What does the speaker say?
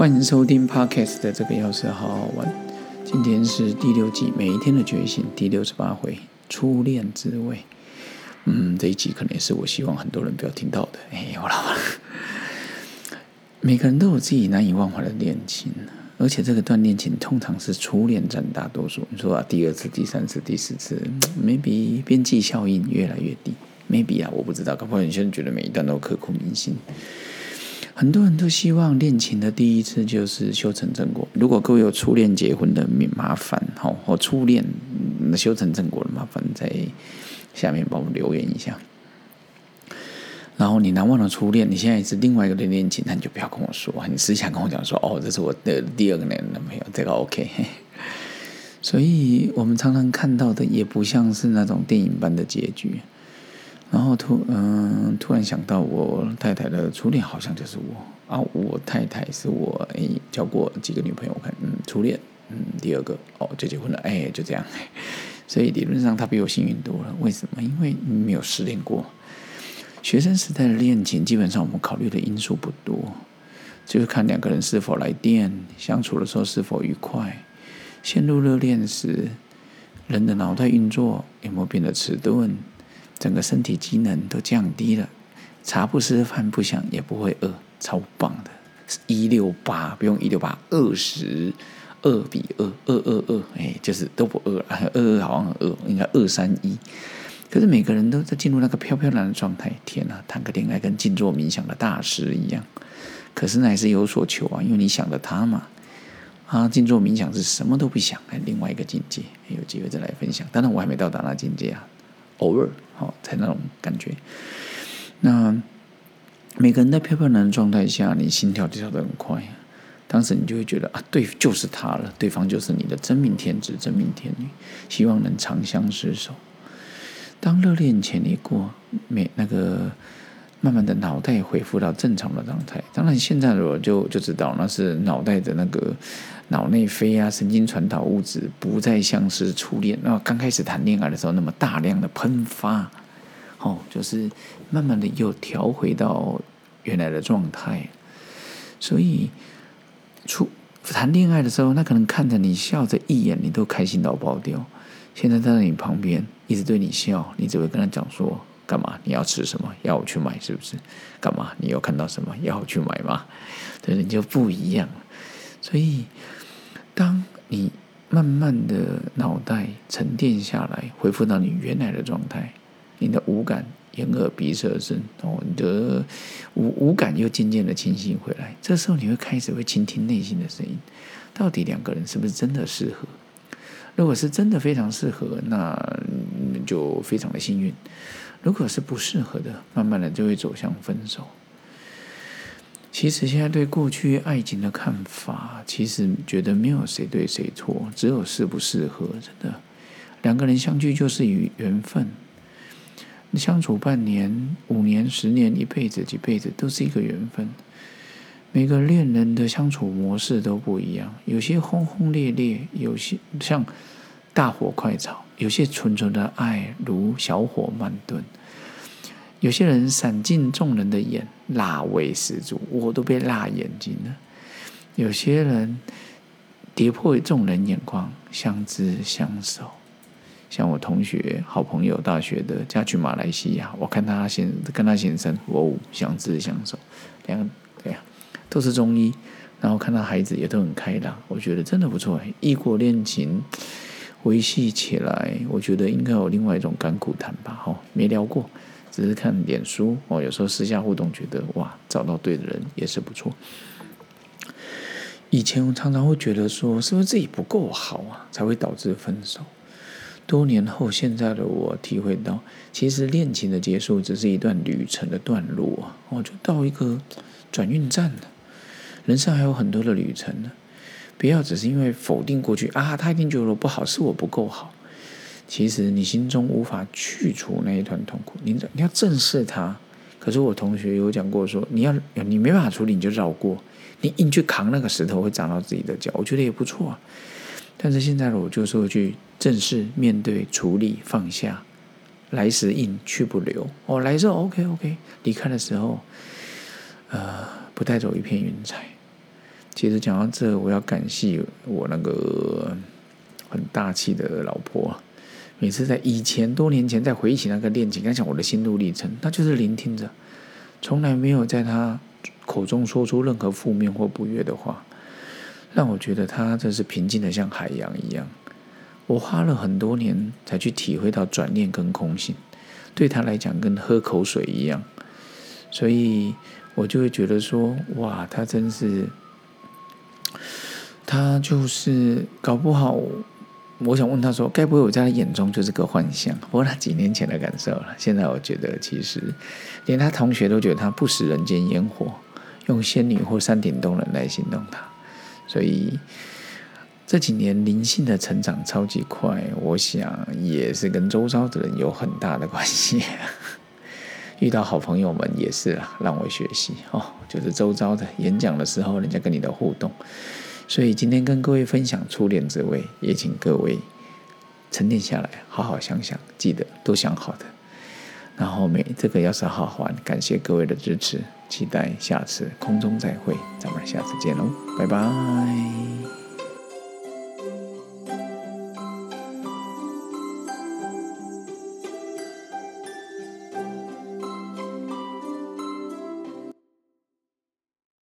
欢迎收听 Podcast 的这个钥匙好好玩。今天是第六季每一天的觉醒第六十八回初恋滋味。嗯，这一集可能也是我希望很多人不要听到的。哎，好了，每个人都有自己难以忘怀的恋情，而且这个段恋情通常是初恋占大多数。你说啊，第二次、第三次、第四次，maybe 边际效应越来越低，maybe 啊，我不知道。搞不好有些人觉得每一段都刻骨铭心。很多人都希望恋情的第一次就是修成正果。如果各位有初恋结婚的免麻烦，好，或初恋修成正果的麻烦，在下面帮我留言一下。然后你难忘的初恋，你现在是另外一个的恋情，那你就不要跟我说，你私下跟我讲说，哦，这是我的第二个男男朋友，这个 OK。所以我们常常看到的，也不像是那种电影般的结局。然后突嗯，突然想到我太太的初恋好像就是我啊，我太太是我诶交过几个女朋友，我看嗯初恋嗯第二个哦就结婚了哎就这样，所以理论上她比我幸运多了。为什么？因为没有失恋过。学生时代的恋情基本上我们考虑的因素不多，就是看两个人是否来电，相处的时候是否愉快。陷入热恋时，人的脑袋运作有没有变得迟钝？整个身体机能都降低了，茶不思饭不想也不会饿，超棒的，一六八不用一六八，二十二比二，二二二，哎，就是都不饿，二二好像很饿，应该二三一。可是每个人都在进入那个飘飘然的状态，天哪，谈个恋爱跟静坐冥想的大师一样。可是那还是有所求啊，因为你想的他嘛，啊，静坐冥想是什么都不想，哎，另外一个境界，有机会再来分享。当然我还没到达那境界啊。偶尔，好才那种感觉。那每个人在飘飘然的状态下，你心跳就跳得很快。当时你就会觉得啊，对，就是他了，对方就是你的真命天子、真命天女，希望能长相厮守。当热恋前一过，没那个。慢慢的脑袋恢复到正常的状态。当然，现在的我就就知道那是脑袋的那个脑内啡啊、神经传导物质不再像是初恋那刚开始谈恋爱的时候那么大量的喷发，哦，就是慢慢的又调回到原来的状态。所以，初谈恋爱的时候，那可能看着你笑着一眼，你都开心到爆掉。现在站在你旁边，一直对你笑，你只会跟他讲说。干嘛？你要吃什么？要我去买是不是？干嘛？你有看到什么？要我去买吗？对，你就不一样。所以，当你慢慢的脑袋沉淀下来，恢复到你原来的状态，你的五感——眼、耳、鼻、舌、身，哦，你的五五感又渐渐的清晰回来。这时候，你会开始会倾听内心的声音，到底两个人是不是真的适合？如果是真的非常适合，那就非常的幸运。如果是不适合的，慢慢的就会走向分手。其实现在对过去爱情的看法，其实觉得没有谁对谁错，只有适不适合。真的，两个人相聚就是与缘分，相处半年、五年、十年、一辈子、几辈子，都是一个缘分。每个恋人的相处模式都不一样，有些轰轰烈烈，有些像。大火快炒，有些纯纯的爱如小火慢炖。有些人闪进众人的眼，辣味十足，我都被辣眼睛了。有些人跌破众人眼光，相知相守。像我同学、好朋友，大学的嫁去马来西亚，我看他先跟他先生，哦，相知相守，两个对呀，都是中医。然后看到孩子也都很开朗，我觉得真的不错。异国恋情。维系起来，我觉得应该有另外一种甘苦谈吧。哈，没聊过，只是看脸书哦。有时候私下互动，觉得哇，找到对的人也是不错。以前我常常会觉得说，是不是自己不够好啊，才会导致分手？多年后，现在的我体会到，其实恋情的结束只是一段旅程的段落啊，我就到一个转运站了。人生还有很多的旅程呢。不要只是因为否定过去啊，他一定觉得我不好，是我不够好。其实你心中无法去除那一团痛苦，你你要正视它。可是我同学有讲过说，你要你没办法处理，你就绕过，你硬去扛那个石头会长到自己的脚，我觉得也不错啊。但是现在我就说去正视、面对、处理、放下，来时硬去不留。哦，来时候 OK OK，离开的时候，呃，不带走一片云彩。其实讲到这，我要感谢我那个很大气的老婆。每次在以前多年前，在回忆起那个恋情，跟讲我的心路历程，她就是聆听着，从来没有在她口中说出任何负面或不悦的话，让我觉得她这是平静的像海洋一样。我花了很多年才去体会到转念跟空性，对她来讲跟喝口水一样，所以我就会觉得说，哇，她真是，他就是搞不好。我想问他说：“该不会我在他眼中就是个幻象？”不过他几年前的感受了。现在我觉得，其实连他同学都觉得他不食人间烟火，用仙女或山顶洞人来形容他。所以这几年灵性的成长超级快，我想也是跟周遭的人有很大的关系。遇到好朋友们也是啊，让我学习哦，就是周遭的演讲的时候，人家跟你的互动。所以今天跟各位分享初恋滋味，也请各位沉淀下来，好好想想，记得都想好的。然后每这个要是好好玩，感谢各位的支持，期待下次空中再会，咱们下次见喽，拜拜。